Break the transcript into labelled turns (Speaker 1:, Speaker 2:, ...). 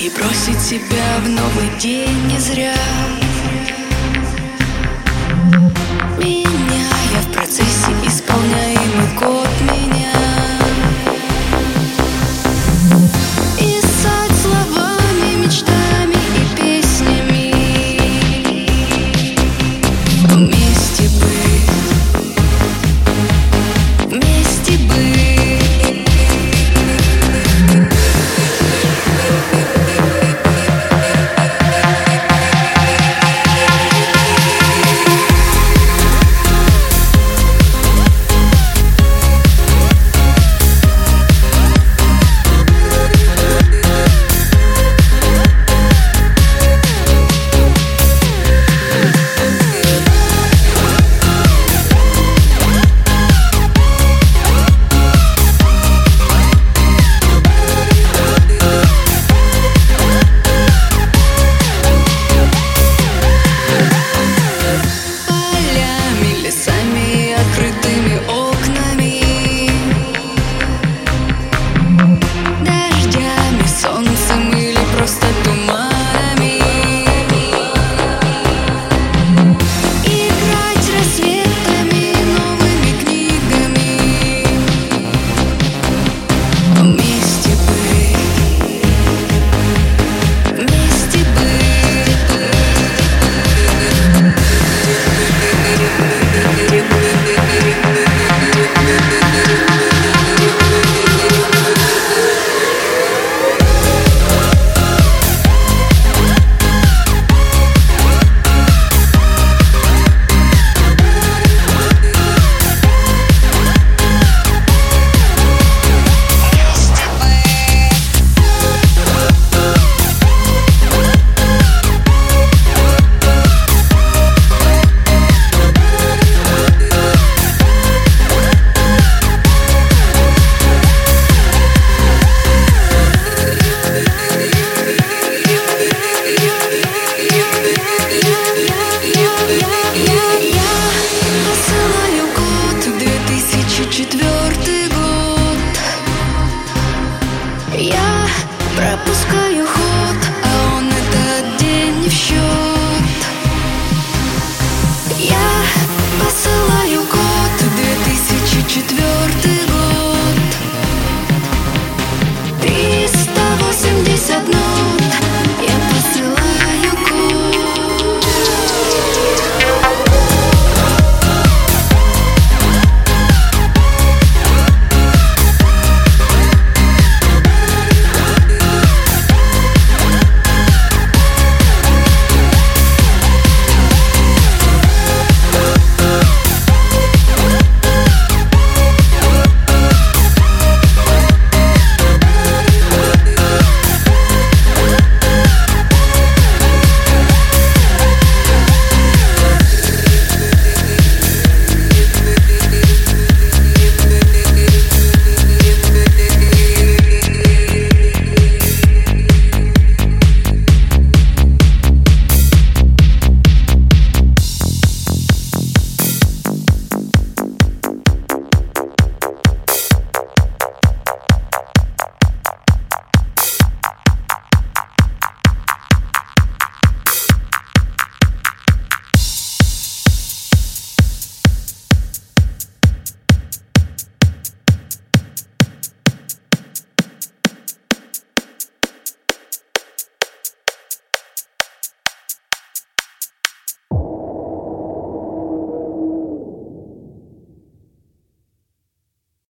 Speaker 1: И бросить тебя в новый день не зря.